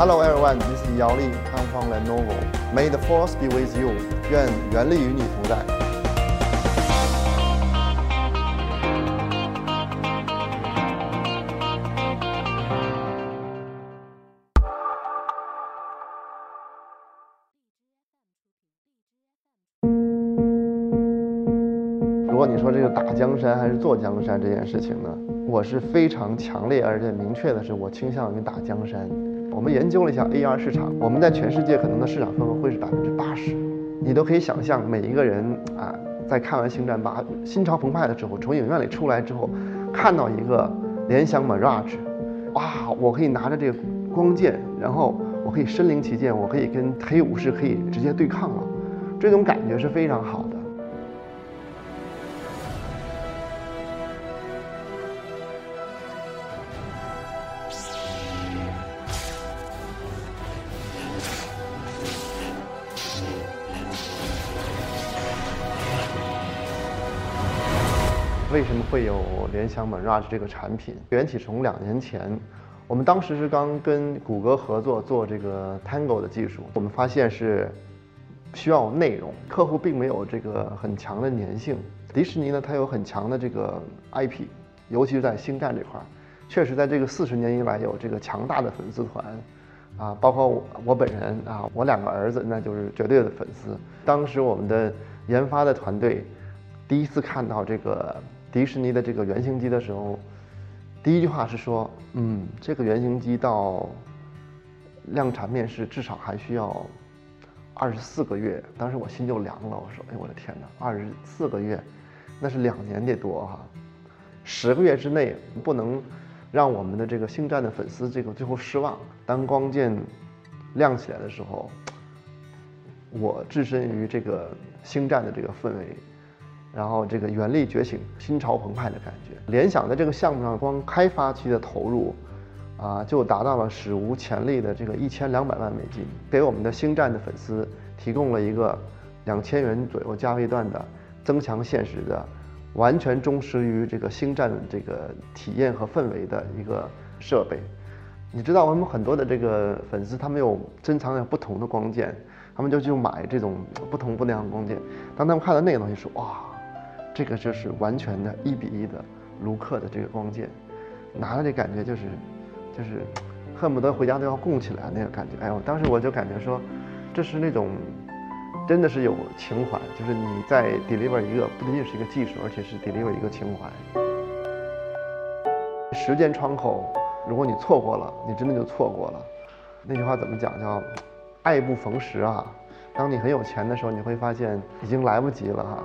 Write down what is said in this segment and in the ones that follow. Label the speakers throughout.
Speaker 1: Hello everyone, this is Yao Li, come from Lenovo. May the force be with you. 愿原力与你同在。如果你说这个打江山还是坐江山这件事情呢，我是非常强烈而且明确的是，我倾向于打江山。我们研究了一下 AR 市场，我们在全世界可能的市场份额会是百分之八十，你都可以想象，每一个人啊，在看完《星战八》心潮澎湃的时候，从影院里出来之后，看到一个联想 Mirage，哇，我可以拿着这个光剑，然后我可以身临其境，我可以跟黑武士可以直接对抗了，这种感觉是非常好为什么会有联想 Mirage 这个产品？缘起从两年前，我们当时是刚跟谷歌合作做这个 Tango 的技术，我们发现是需要内容，客户并没有这个很强的粘性。迪士尼呢，它有很强的这个 IP，尤其是在星战这块儿，确实在这个四十年以来有这个强大的粉丝团，啊，包括我我本人啊，我两个儿子那就是绝对的粉丝。当时我们的研发的团队第一次看到这个。迪士尼的这个原型机的时候，第一句话是说：“嗯，这个原型机到量产面世至少还需要二十四个月。”当时我心就凉了，我说：“哎，我的天哪，二十四个月，那是两年得多哈！十个月之内不能让我们的这个星战的粉丝这个最后失望。当光剑亮起来的时候，我置身于这个星战的这个氛围。”然后这个原力觉醒，心潮澎湃的感觉。联想在这个项目上，光开发期的投入，啊，就达到了史无前例的这个一千两百万美金，给我们的星战的粉丝提供了一个两千元左右价位段的增强现实的，完全忠实于这个星战这个体验和氛围的一个设备。你知道我们很多的这个粉丝，他们有珍藏有不同的光剑，他们就去买这种不同不同的光剑。当他们看到那个东西，说哇。这个就是完全的一比一的卢克的这个光剑，拿了这感觉就是，就是恨不得回家都要供起来那个感觉。哎呦，当时我就感觉说，这是那种真的是有情怀，就是你在 deliver 一个不仅仅是一个技术，而且是 deliver 一个情怀。时间窗口，如果你错过了，你真的就错过了。那句话怎么讲？叫爱不逢时啊！当你很有钱的时候，你会发现已经来不及了哈。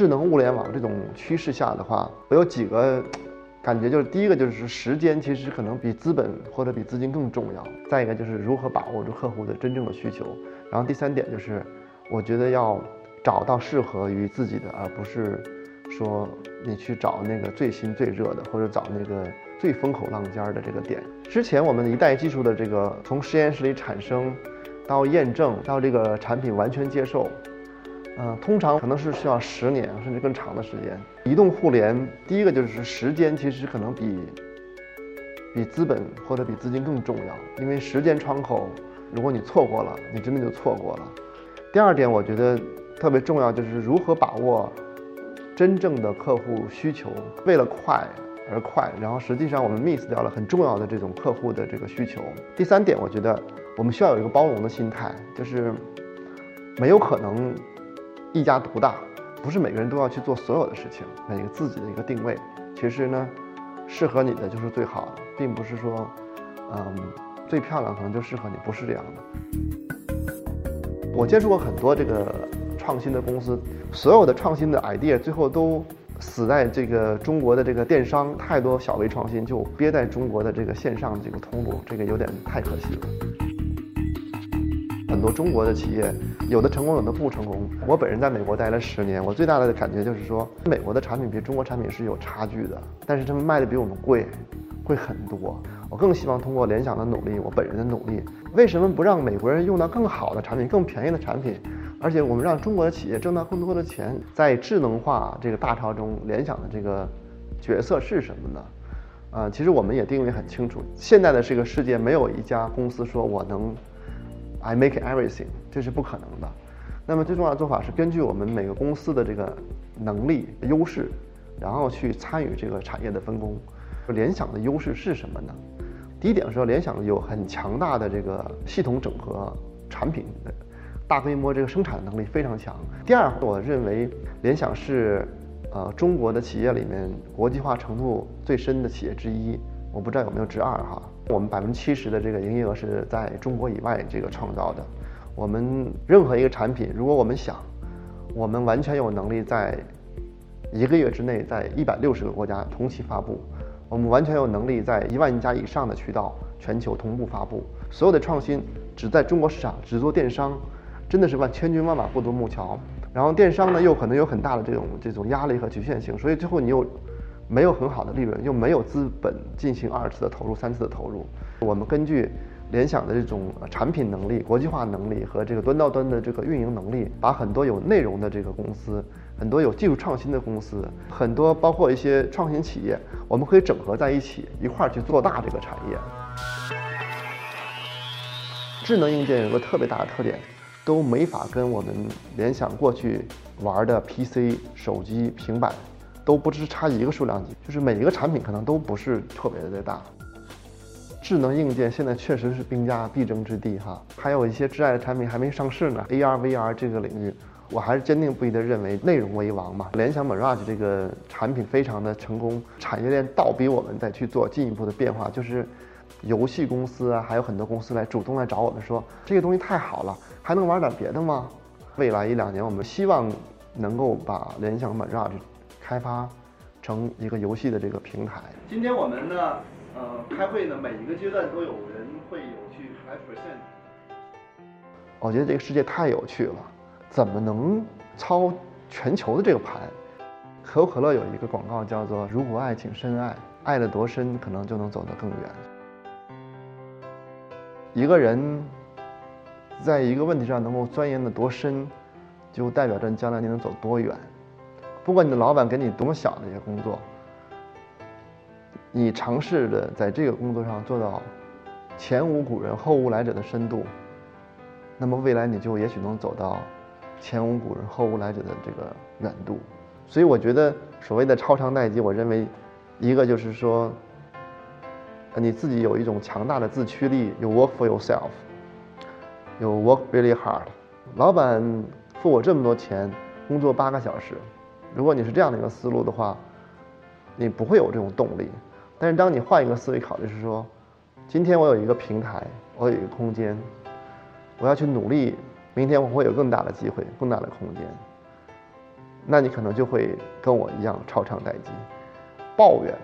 Speaker 1: 智能物联网这种趋势下的话，我有几个 感觉，就是第一个就是时间其实可能比资本或者比资金更重要。再一个就是如何把握住客户的真正的需求。然后第三点就是，我觉得要找到适合于自己的，而不是说你去找那个最新最热的，或者找那个最风口浪尖的这个点。之前我们一代技术的这个从实验室里产生，到验证，到这个产品完全接受。嗯，通常可能是需要十年甚至更长的时间。移动互联，第一个就是时间，其实可能比比资本或者比资金更重要，因为时间窗口，如果你错过了，你真的就错过了。第二点，我觉得特别重要，就是如何把握真正的客户需求。为了快而快，然后实际上我们 miss 掉了很重要的这种客户的这个需求。第三点，我觉得我们需要有一个包容的心态，就是没有可能。一家独大，不是每个人都要去做所有的事情。每个自己的一个定位，其实呢，适合你的就是最好的，并不是说，嗯，最漂亮可能就适合你，不是这样的。我接触过很多这个创新的公司，所有的创新的 idea 最后都死在这个中国的这个电商，太多小微创新就憋在中国的这个线上这个通路，这个有点太可惜了。很多中国的企业，有的成功，有的不成功。我本人在美国待了十年，我最大的感觉就是说，美国的产品比中国产品是有差距的，但是他们卖的比我们贵，贵很多。我更希望通过联想的努力，我本人的努力，为什么不让美国人用到更好的产品、更便宜的产品，而且我们让中国的企业挣到更多的钱？在智能化这个大潮中，联想的这个角色是什么呢？啊，其实我们也定位很清楚，现在的这个世界没有一家公司说我能 I make everything，这是不可能的。那么最重要的做法是根据我们每个公司的这个能力优势，然后去参与这个产业的分工。联想的优势是什么呢？第一点是说，联想有很强大的这个系统整合产品大规模这个生产能力非常强。第二，我认为联想是。呃，中国的企业里面国际化程度最深的企业之一，我不知道有没有之二哈。我们百分之七十的这个营业额是在中国以外这个创造的。我们任何一个产品，如果我们想，我们完全有能力在一个月之内在一百六十个国家同期发布，我们完全有能力在一万家以上的渠道全球同步发布。所有的创新只在中国市场，只做电商，真的是万千军万马过独木桥。然后电商呢，又可能有很大的这种这种压力和局限性，所以最后你又没有很好的利润，又没有资本进行二次的投入、三次的投入。我们根据联想的这种产品能力、国际化能力和这个端到端的这个运营能力，把很多有内容的这个公司、很多有技术创新的公司、很多包括一些创新企业，我们可以整合在一起，一块儿去做大这个产业。智能硬件有个特别大的特点。都没法跟我们联想过去玩的 PC、手机、平板，都不是差一个数量级，就是每一个产品可能都不是特别的大。智能硬件现在确实是兵家必争之地哈，还有一些挚爱的产品还没上市呢。AR、VR 这个领域，我还是坚定不移的认为内容为王嘛。联想 Mirage 这个产品非常的成功，产业链倒逼我们再去做进一步的变化，就是游戏公司啊，还有很多公司来主动来找我们说这个东西太好了。还能玩点别的吗？未来一两年，我们希望能够把联想 Mirage 开发成一个游戏的这个平台。
Speaker 2: 今天我们呢，呃，开会呢，每一个阶段都有人会有去来 present。
Speaker 1: 我觉得这个世界太有趣了，怎么能操全球的这个盘？可口可乐有一个广告叫做“如果爱，请深爱，爱得多深，可能就能走得更远”。一个人。在一个问题上能够钻研的多深，就代表着将来你能走多远。不管你的老板给你多么小的一些工作，你尝试着在这个工作上做到前无古人后无来者的深度，那么未来你就也许能走到前无古人后无来者的这个远度。所以我觉得所谓的超长待机，我认为一个就是说，你自己有一种强大的自驱力，you work for yourself。有 work really hard，老板付我这么多钱，工作八个小时，如果你是这样的一个思路的话，你不会有这种动力。但是当你换一个思维考虑，是说，今天我有一个平台，我有一个空间，我要去努力，明天我会有更大的机会，更大的空间。那你可能就会跟我一样超长待机。抱怨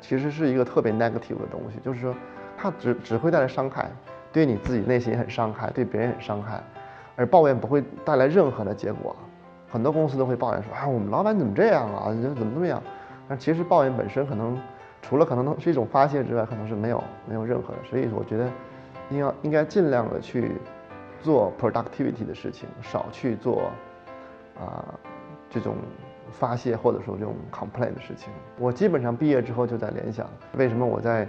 Speaker 1: 其实是一个特别 negative 的东西，就是说，它只只会带来伤害。对你自己内心很伤害，对别人很伤害，而抱怨不会带来任何的结果。很多公司都会抱怨说：“啊，我们老板怎么这样啊？怎么怎么样？”但其实抱怨本身可能除了可能是一种发泄之外，可能是没有没有任何的。所以我觉得，应该应该尽量的去做 productivity 的事情，少去做啊这种发泄或者说这种 complain 的事情。我基本上毕业之后就在联想。为什么我在？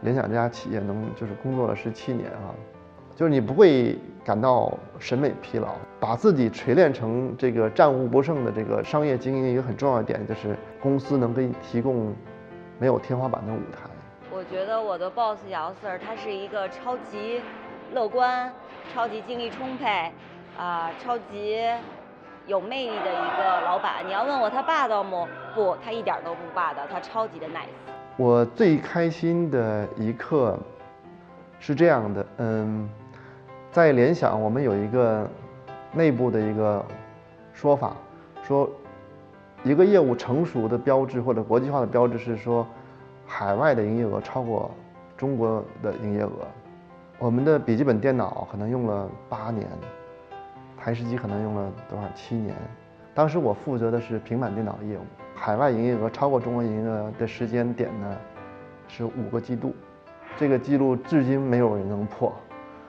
Speaker 1: 联想这家企业能就是工作了十七年啊，就是你不会感到审美疲劳，把自己锤炼成这个战无不胜的这个商业精英，一个很重要的点就是公司能给你提供没有天花板的舞台。
Speaker 3: 我觉得我的 boss 姚 Sir 他是一个超级乐观、超级精力充沛啊、超级有魅力的一个老板。你要问我他霸道吗？不，他一点都不霸道，他超级的 nice。
Speaker 1: 我最开心的一刻是这样的，嗯，在联想，我们有一个内部的一个说法，说一个业务成熟的标志或者国际化的标志是说，海外的营业额超过中国的营业额。我们的笔记本电脑可能用了八年，台式机可能用了多少七年。当时我负责的是平板电脑业务。海外营业额超过中国营业额的时间点呢，是五个季度，这个记录至今没有人能破。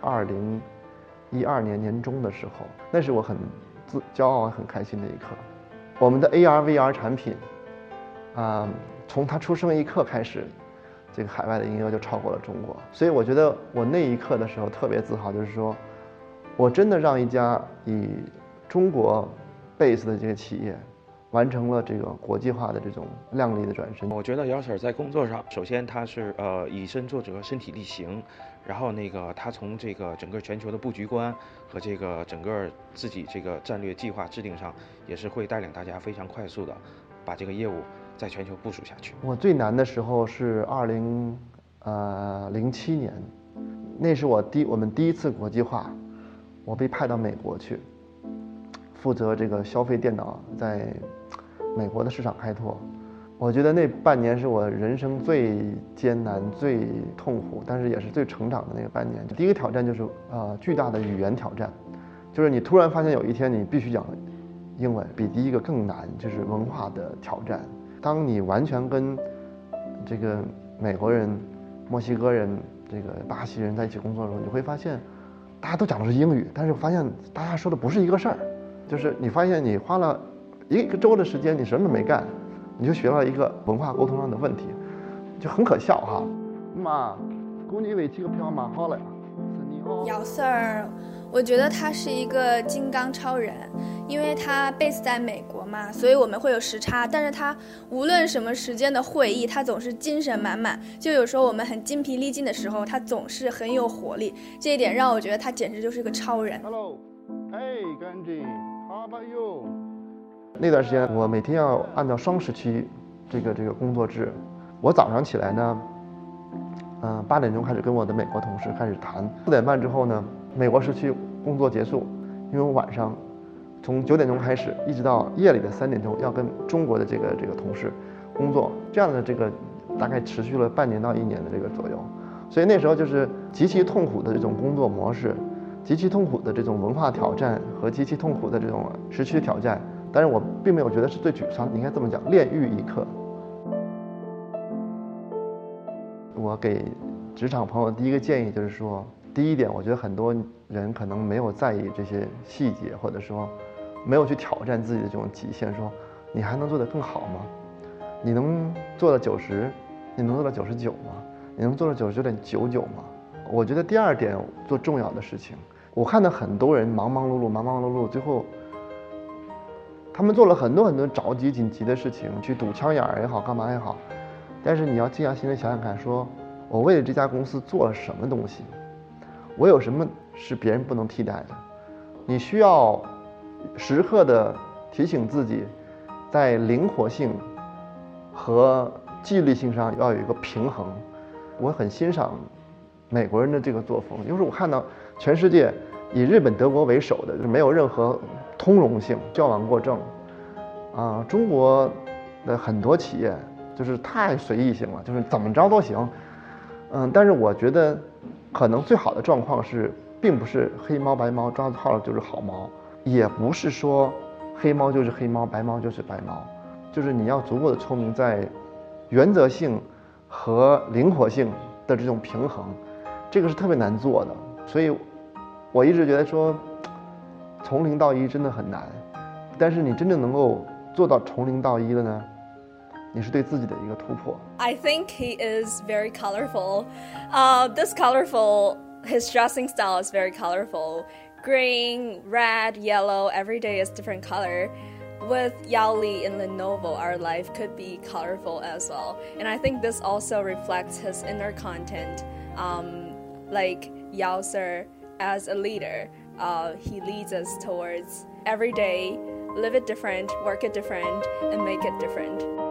Speaker 1: 二零一二年年中的时候，那是我很自骄傲、很开心的一刻。我们的 AR VR 产品，啊，从它出生一刻开始，这个海外的营业额就超过了中国。所以我觉得我那一刻的时候特别自豪，就是说我真的让一家以中国 base 的这个企业。完成了这个国际化的这种靓丽的转身。
Speaker 4: 我觉得姚 Sir 在工作上，首先他是呃以身作则、身体力行，然后那个他从这个整个全球的布局观和这个整个自己这个战略计划制定上，也是会带领大家非常快速的把这个业务在全球部署下去。
Speaker 1: 我最难的时候是二零呃零七年，那是我第我们第一次国际化，我被派到美国去，负责这个消费电脑在。美国的市场开拓，我觉得那半年是我人生最艰难、最痛苦，但是也是最成长的那个半年。第一个挑战就是呃巨大的语言挑战，就是你突然发现有一天你必须讲英文，比第一个更难，就是文化的挑战。当你完全跟这个美国人、墨西哥人、这个巴西人在一起工作的时候，你会发现大家都讲的是英语，但是发现大家说的不是一个事儿，就是你发现你花了。一个周的时间，你什么都没干，你就学了一个文化沟通上的问题，就很可笑哈。妈，估计为几个票买好了。
Speaker 5: 姚 Sir，我觉得他是一个金刚超人，因为他 base 在美国嘛，所以我们会有时差。但是他无论什么时间的会议，他总是精神满满。就有时候我们很精疲力尽的时候，他总是很有活力。这一点让我觉得他简直就是一个超人。
Speaker 1: Hello，哎，，How about you？那段时间，我每天要按照双时区，这个这个工作制。我早上起来呢，嗯，八点钟开始跟我的美国同事开始谈。四点半之后呢，美国时区工作结束，因为我晚上从九点钟开始，一直到夜里的三点钟要跟中国的这个这个同事工作。这样的这个大概持续了半年到一年的这个左右。所以那时候就是极其痛苦的这种工作模式，极其痛苦的这种文化挑战和极其痛苦的这种时区挑战。但是我并没有觉得是最沮丧，应该这么讲，炼狱一刻。我给职场朋友第一个建议就是说，第一点，我觉得很多人可能没有在意这些细节，或者说没有去挑战自己的这种极限，说你还能做得更好吗？你能做到九十？你能做到九十九吗？你能做到九十九点九九吗？我觉得第二点做重要的事情，我看到很多人忙忙碌碌，忙忙碌碌，最后。他们做了很多很多着急紧急的事情，去堵枪眼儿也好，干嘛也好。但是你要静下心来想想看，说我为了这家公司做了什么东西？我有什么是别人不能替代的？你需要时刻的提醒自己，在灵活性和纪律性上要有一个平衡。我很欣赏美国人的这个作风，就是我看到全世界以日本、德国为首的，就是没有任何。通融性、交往过正，啊，中国的很多企业就是太随意性了，就是怎么着都行，嗯，但是我觉得，可能最好的状况是，并不是黑猫白猫抓到了就是好猫，也不是说黑猫就是黑猫，白猫就是白猫，就是你要足够的聪明，在原则性和灵活性的这种平衡，这个是特别难做的，所以我一直觉得说。从零到一真的很难，但是你真正能够做到从零到一的呢，你是对自己的一个突破。
Speaker 5: I think he is very colorful. Uh, this colorful, his dressing style is very colorful. Green, red, yellow, every day is different color. With Yao Li in Lenovo, our life could be colorful as well. And I think this also reflects his inner content, um, like Yao Sir as a leader uh, he leads us towards every day live it different, work it different, and make it different.